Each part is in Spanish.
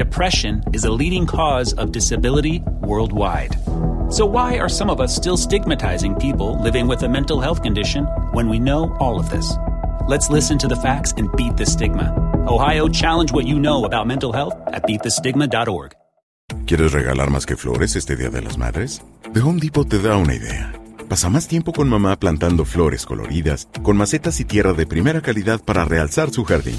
depression is a leading cause of disability worldwide. So, why are some of us still stigmatizing people living with a mental health condition when we know all of this? Let's listen to the facts and beat the stigma. Ohio, challenge what you know about mental health at beatthestigma.org. ¿Quieres regalar más que flores este Día de las Madres? The Home Depot te da una idea. Pasa más tiempo con mamá plantando flores coloridas, con macetas y tierra de primera calidad para realzar su jardín.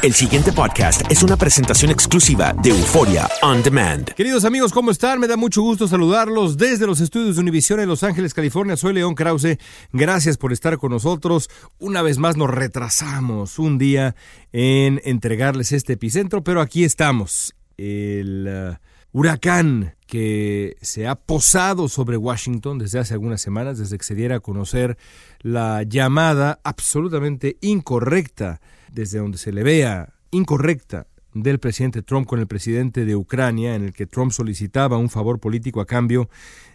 El siguiente podcast es una presentación exclusiva de Euforia On Demand. Queridos amigos, ¿cómo están? Me da mucho gusto saludarlos desde los estudios de Univision en Los Ángeles, California. Soy León Krause. Gracias por estar con nosotros. Una vez más nos retrasamos un día en entregarles este epicentro, pero aquí estamos. El uh, huracán que se ha posado sobre Washington desde hace algunas semanas, desde que se diera a conocer la llamada absolutamente incorrecta desde donde se le vea incorrecta del presidente Trump con el presidente de Ucrania, en el que Trump solicitaba un favor político a cambio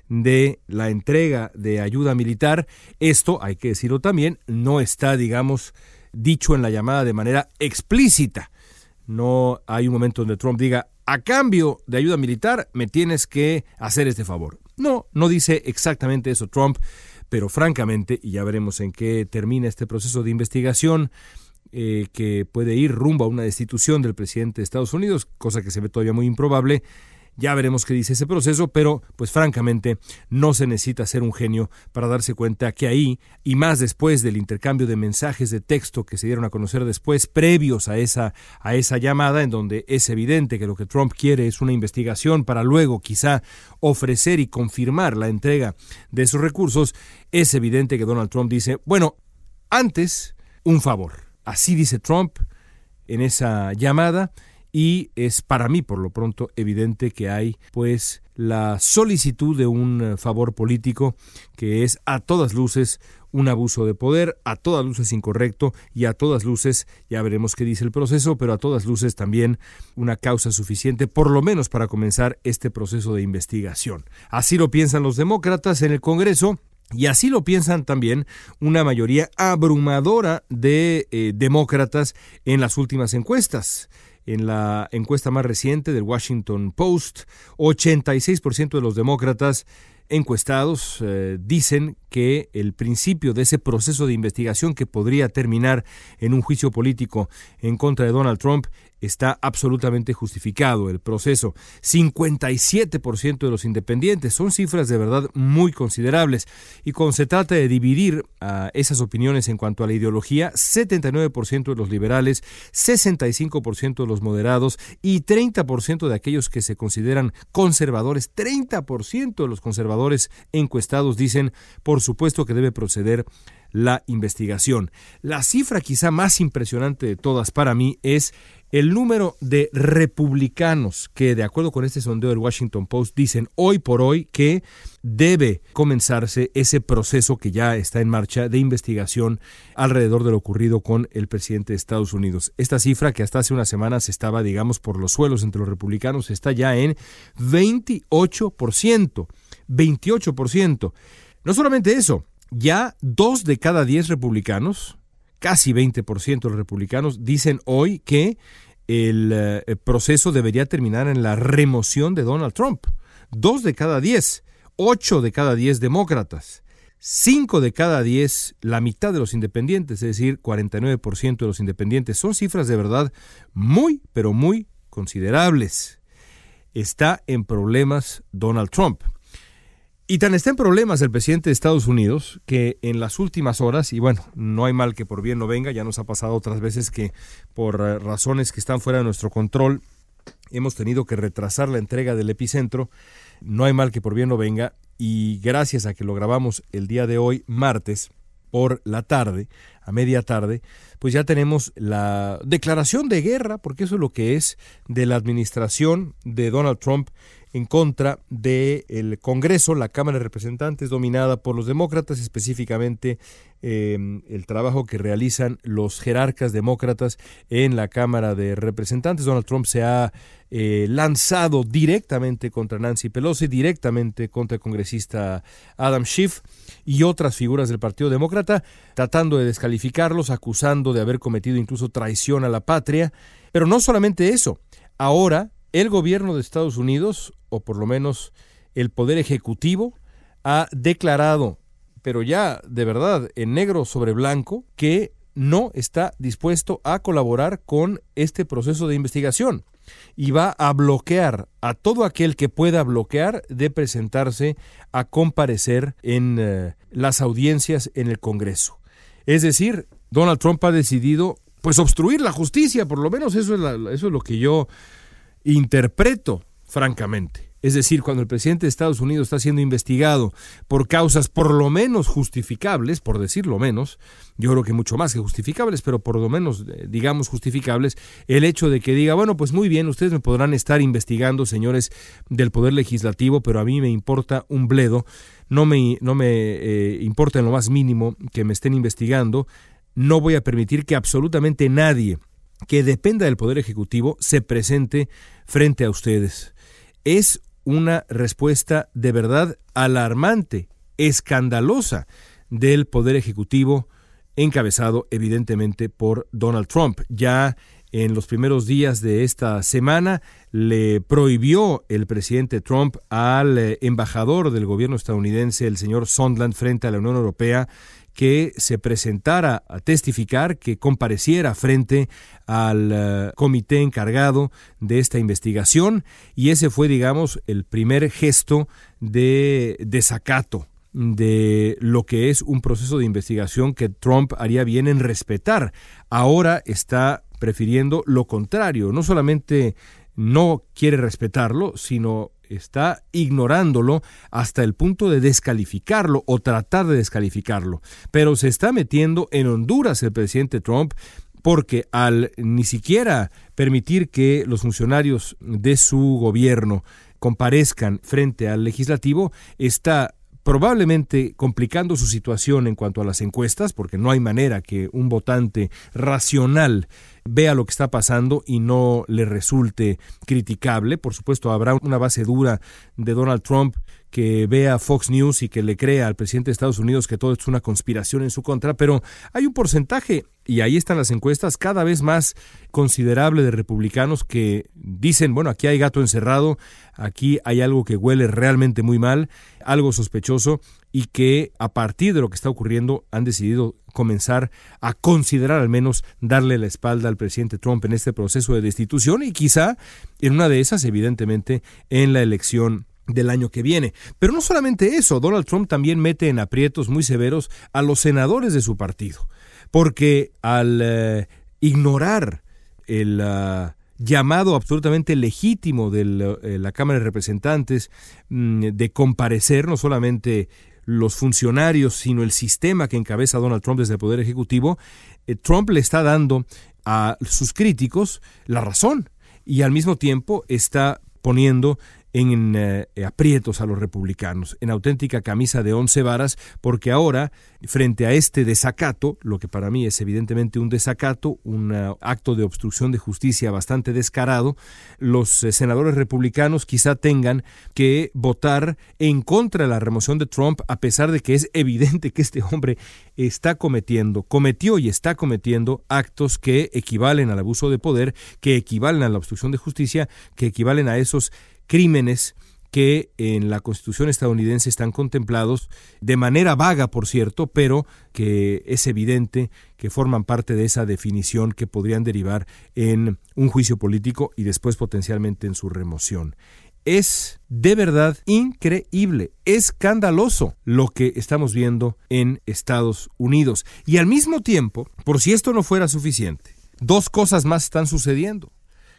de la entrega de ayuda militar. Esto, hay que decirlo también, no está, digamos, dicho en la llamada de manera explícita. No hay un momento donde Trump diga, a cambio de ayuda militar, me tienes que hacer este favor. No, no dice exactamente eso Trump, pero francamente, y ya veremos en qué termina este proceso de investigación, eh, que puede ir rumbo a una destitución del presidente de Estados Unidos, cosa que se ve todavía muy improbable. Ya veremos qué dice ese proceso, pero pues francamente no se necesita ser un genio para darse cuenta que ahí, y más después del intercambio de mensajes de texto que se dieron a conocer después, previos a esa, a esa llamada, en donde es evidente que lo que Trump quiere es una investigación para luego quizá ofrecer y confirmar la entrega de esos recursos, es evidente que Donald Trump dice, bueno, antes un favor Así dice Trump en esa llamada y es para mí por lo pronto evidente que hay pues la solicitud de un favor político que es a todas luces un abuso de poder, a todas luces incorrecto y a todas luces, ya veremos qué dice el proceso, pero a todas luces también una causa suficiente, por lo menos para comenzar este proceso de investigación. Así lo piensan los demócratas en el Congreso y así lo piensan también una mayoría abrumadora de eh, demócratas en las últimas encuestas. En la encuesta más reciente del Washington Post, 86% de los demócratas encuestados eh, dicen que el principio de ese proceso de investigación que podría terminar en un juicio político en contra de Donald Trump está absolutamente justificado el proceso. 57% de los independientes son cifras de verdad muy considerables. Y cuando se trata de dividir a esas opiniones en cuanto a la ideología, 79% de los liberales, 65% de los moderados y 30% de aquellos que se consideran conservadores, 30% de los conservadores encuestados dicen, por supuesto que debe proceder la investigación. La cifra quizá más impresionante de todas para mí es el número de republicanos que, de acuerdo con este sondeo del Washington Post, dicen hoy por hoy que debe comenzarse ese proceso que ya está en marcha de investigación alrededor de lo ocurrido con el presidente de Estados Unidos. Esta cifra que hasta hace unas semanas estaba, digamos, por los suelos entre los republicanos, está ya en 28%. 28%. No solamente eso, ya dos de cada diez republicanos casi 20% de los republicanos dicen hoy que el, eh, proceso debería terminar en la remoción de Donald Trump. Dos de cada diez, ocho de cada diez demócratas, cinco de cada diez, la mitad de los independientes, es decir, 49% de los independientes. Son cifras de verdad muy, pero muy considerables. Está en problemas Donald Trump. Y tan está en problemas el presidente de Estados Unidos que en las últimas horas, y bueno, no hay mal que por bien no venga, ya nos ha pasado otras veces que por eh, razones que están fuera de nuestro control hemos tenido que retrasar la entrega del epicentro, no hay mal que por bien no venga, y gracias a que lo grabamos el día de hoy, martes, por la tarde, a media tarde, pues ya tenemos la declaración de guerra, porque eso es lo que es, de la administración de Donald Trump en contra del Congreso, la Cámara de Representantes dominada por los demócratas, específicamente em, el trabajo que realizan los jerarcas demócratas en la Cámara de Representantes. Donald Trump se ha eh, lanzado directamente contra Nancy Pelosi, directamente contra el congresista Adam Schiff y otras figuras del Partido Demócrata, tratando de descalificarlos, acusando de haber cometido incluso traición a la patria. Pero no solamente eso, ahora el gobierno de Estados Unidos, o por lo menos el Poder Ejecutivo, ha declarado, pero ya de verdad en negro sobre blanco, que no está dispuesto a colaborar con este proceso de investigación y va a bloquear a todo aquel que pueda bloquear de presentarse a comparecer en eh, las audiencias en el Congreso. Es decir, Donald Trump ha decidido pues obstruir la justicia, por lo menos eso es, eso es lo que yo interpreto, francamente. Es decir, cuando el presidente de Estados Unidos está siendo investigado por causas por lo menos justificables, por decirlo menos, yo creo que mucho más que justificables, pero por lo menos eh, digamos justificables, el hecho de que diga, bueno, pues muy bien, ustedes me podrán estar investigando, señores del Poder Legislativo, pero a mí me importa un bledo, no me, no me eh, importa en lo más mínimo que me estén investigando, no voy a permitir que absolutamente nadie que dependa del Poder Ejecutivo se presente frente a ustedes. Es una respuesta de verdad alarmante, escandalosa del Poder Ejecutivo, encabezado evidentemente por Donald Trump. Ya en los primeros días de esta semana le prohibió el presidente Trump al eh, embajador del gobierno estadounidense, el señor Sondland, frente a la Unión Europea, que se presentara a testificar, que compareciera frente al eh, comité encargado de esta investigación y ese fue, digamos, el primer gesto de desacato de lo que es un proceso de investigación que Trump haría bien en respetar. Ahora está prefiriendo lo contrario, no solamente no quiere respetarlo, sino está ignorándolo hasta el punto de descalificarlo o tratar de descalificarlo. Pero se está metiendo en Honduras el presidente Trump porque al ni siquiera permitir que los funcionarios de su gobierno comparezcan frente al legislativo, está probablemente complicando su situación en cuanto a las encuestas, porque no hay manera que un votante racional vea lo que está pasando y no le resulte criticable. Por supuesto, habrá una base dura de Donald Trump que vea Fox News y que le crea al presidente de Estados Unidos que todo es una conspiración en su contra, pero hay un porcentaje, y ahí están las encuestas, cada vez más considerable de republicanos que dicen, bueno, aquí hay gato encerrado, aquí hay algo que huele realmente muy mal, algo sospechoso, y que a partir de lo que está ocurriendo han decidido comenzar a considerar al menos darle la espalda al presidente Trump en este proceso de destitución y quizá en una de esas, evidentemente, en la elección del año que viene. Pero no solamente eso, Donald Trump también mete en aprietos muy severos a los senadores de su partido, porque al eh, ignorar el ah, llamado absolutamente legítimo de eh, la Cámara de Representantes mm, de comparecer no solamente los funcionarios, sino el sistema que encabeza Donald Trump desde el Poder Ejecutivo, eh, Trump le está dando a sus críticos la razón y al mismo tiempo está poniendo en eh, aprietos a los republicanos, en auténtica camisa de once varas, porque ahora, frente a este desacato, lo que para mí es evidentemente un desacato, un uh, acto de obstrucción de justicia bastante descarado, los eh, senadores republicanos quizá tengan que votar en contra de la remoción de Trump, a pesar de que es evidente que este hombre está cometiendo, cometió y está cometiendo actos que equivalen al abuso de poder, que equivalen a la obstrucción de justicia, que equivalen a esos crímenes que en la Constitución estadounidense están contemplados de manera vaga, por cierto, pero que es evidente que forman parte de esa definición que podrían derivar en un juicio político y después potencialmente en su remoción. Es de verdad increíble, escandaloso lo que estamos viendo en Estados Unidos. Y al mismo tiempo, por si esto no fuera suficiente, dos cosas más están sucediendo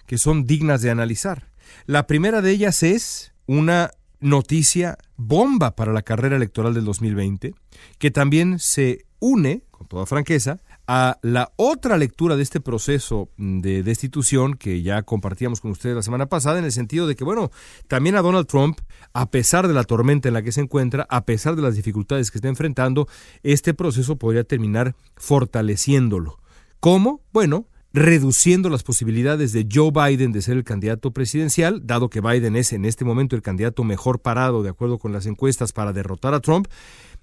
que son dignas de analizar. La primera de ellas es una noticia bomba para la carrera electoral del 2020, que también se une, con toda franqueza, a la otra lectura de este proceso de destitución que ya compartíamos con ustedes la semana pasada, en el sentido de que, bueno, también a Donald Trump, a pesar de la tormenta en la que se encuentra, a pesar de las dificultades que está enfrentando, este proceso podría terminar fortaleciéndolo. ¿Cómo? Bueno, reduciendo las posibilidades de Joe Biden de ser el candidato presidencial, dado que Biden es en este momento el candidato mejor parado de acuerdo con las encuestas para derrotar a Trump,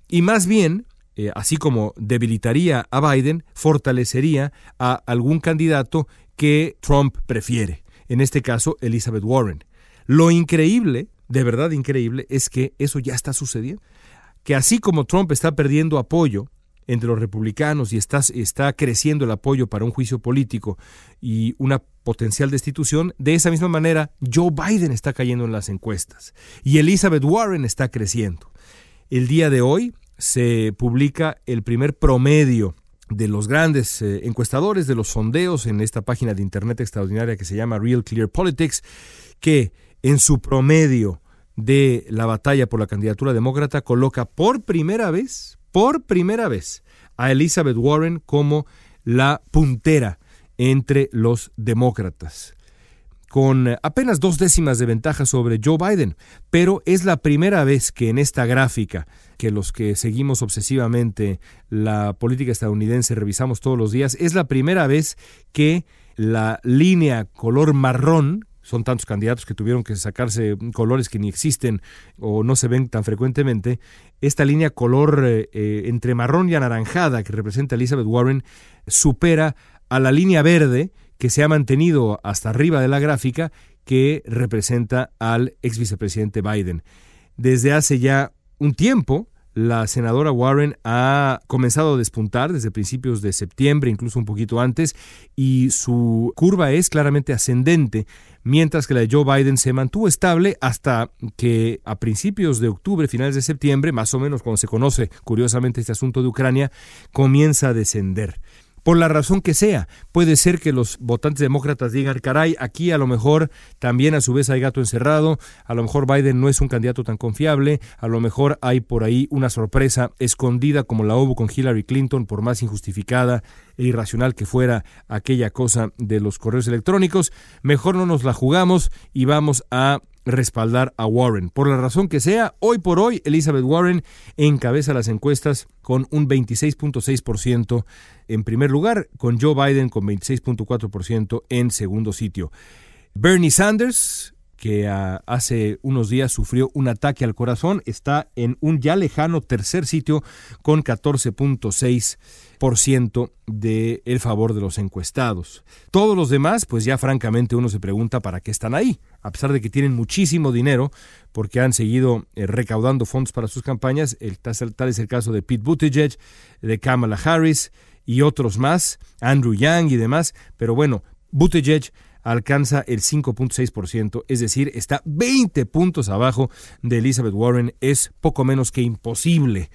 y más bien, eh, así como debilitaría a Biden, fortalecería a algún candidato que Trump prefiere, en este caso Elizabeth Warren. Lo increíble, de verdad increíble, es que eso ya está sucediendo, que así como Trump está perdiendo apoyo, entre los republicanos y está, está creciendo el apoyo para un juicio político y una potencial destitución, de esa misma manera Joe Biden está cayendo en las encuestas y Elizabeth Warren está creciendo. El día de hoy se publica el primer promedio de los grandes eh, encuestadores, de los sondeos en esta página de internet extraordinaria que se llama Real Clear Politics, que en su promedio de la batalla por la candidatura demócrata coloca por primera vez, por primera vez a Elizabeth Warren como la puntera entre los demócratas, con apenas dos décimas de ventaja sobre Joe Biden, pero es la primera vez que en esta gráfica, que los que seguimos obsesivamente la política estadounidense revisamos todos los días, es la primera vez que la línea color marrón son tantos candidatos que tuvieron que sacarse colores que ni existen o no se ven tan frecuentemente, esta línea color eh, eh, entre marrón y anaranjada que representa Elizabeth Warren supera a la línea verde que se ha mantenido hasta arriba de la gráfica que representa al ex vicepresidente Biden. Desde hace ya un tiempo, la senadora Warren ha comenzado a despuntar desde principios de septiembre, incluso un poquito antes, y su curva es claramente ascendente, mientras que la de Joe Biden se mantuvo estable hasta que a principios de octubre, finales de septiembre, más o menos cuando se conoce curiosamente este asunto de Ucrania, comienza a descender por la razón que sea. Puede ser que los votantes demócratas digan, caray, aquí a lo mejor también a su vez hay gato encerrado, a lo mejor Biden no es un candidato tan confiable, a lo mejor hay por ahí una sorpresa escondida como la hubo con Hillary Clinton, por más injustificada e irracional que fuera aquella cosa de los correos electrónicos. Mejor no nos la jugamos y vamos a respaldar a Warren. Por la razón que sea, hoy por hoy Elizabeth Warren encabeza las encuestas con un 26.6% en primer lugar, con Joe Biden con 26.4% en segundo sitio. Bernie Sanders, que ah, hace unos días sufrió un ataque al corazón, está en un ya lejano tercer sitio con 14.6% de el favor de los encuestados. Todos los demás, pues ya francamente uno se pregunta para qué están ahí, a pesar de que tienen muchísimo dinero, porque han seguido eh, recaudando fondos para sus campañas. El, tal es el caso de Pete Buttigieg, de Kamala Harris y otros más, Andrew Yang y demás. Pero bueno, Buttigieg alcanza el 5.6%, es decir, está 20 puntos abajo de Elizabeth Warren. Es poco menos que imposible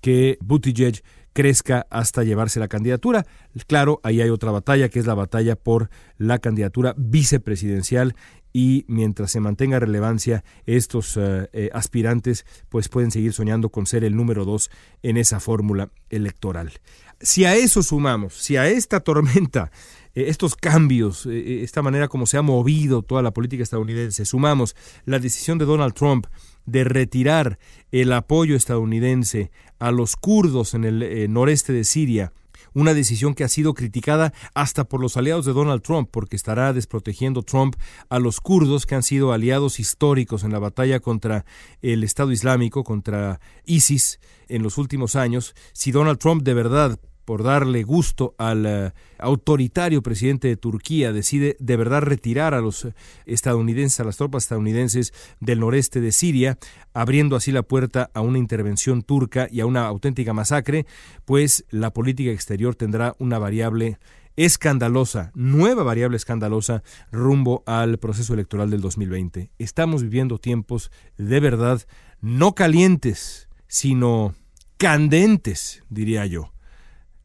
que Buttigieg crezca hasta llevarse la candidatura. Claro, ahí hay otra batalla, que es la batalla por la candidatura vicepresidencial y mientras se mantenga relevancia, estos eh, eh, aspirantes pues pueden seguir soñando con ser el número dos en esa fórmula electoral. Si a eso sumamos, si a esta tormenta estos cambios, esta manera como se ha movido toda la política estadounidense, sumamos la decisión de Donald Trump de retirar el apoyo estadounidense a los kurdos en el noreste de Siria, una decisión que ha sido criticada hasta por los aliados de Donald Trump, porque estará desprotegiendo Trump a los kurdos que han sido aliados históricos en la batalla contra el Estado Islámico, contra ISIS en los últimos años. Si Donald Trump de verdad por darle gusto al eh, autoritario presidente de Turquía, decide de verdad retirar a los estadounidenses, a las tropas estadounidenses del noreste de Siria, abriendo así la puerta a una intervención turca y a una auténtica masacre, pues la política exterior tendrá una variable escandalosa, nueva variable escandalosa rumbo al proceso electoral del 2020. Estamos viviendo tiempos de verdad no calientes, sino candentes, diría yo.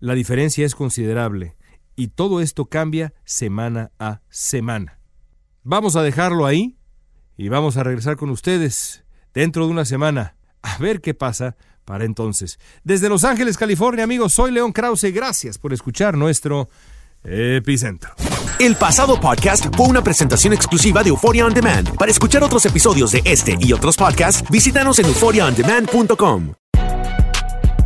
La diferencia es considerable y todo esto cambia semana a semana. Vamos a dejarlo ahí y vamos a regresar con ustedes dentro de una semana a ver qué pasa para entonces. Desde Los Ángeles, California, amigos, soy León Krause. Gracias por escuchar nuestro epicentro. El pasado podcast fue una presentación exclusiva de Euphoria On Demand. Para escuchar otros episodios de este y otros podcasts, visítanos en euphoriaondemand.com.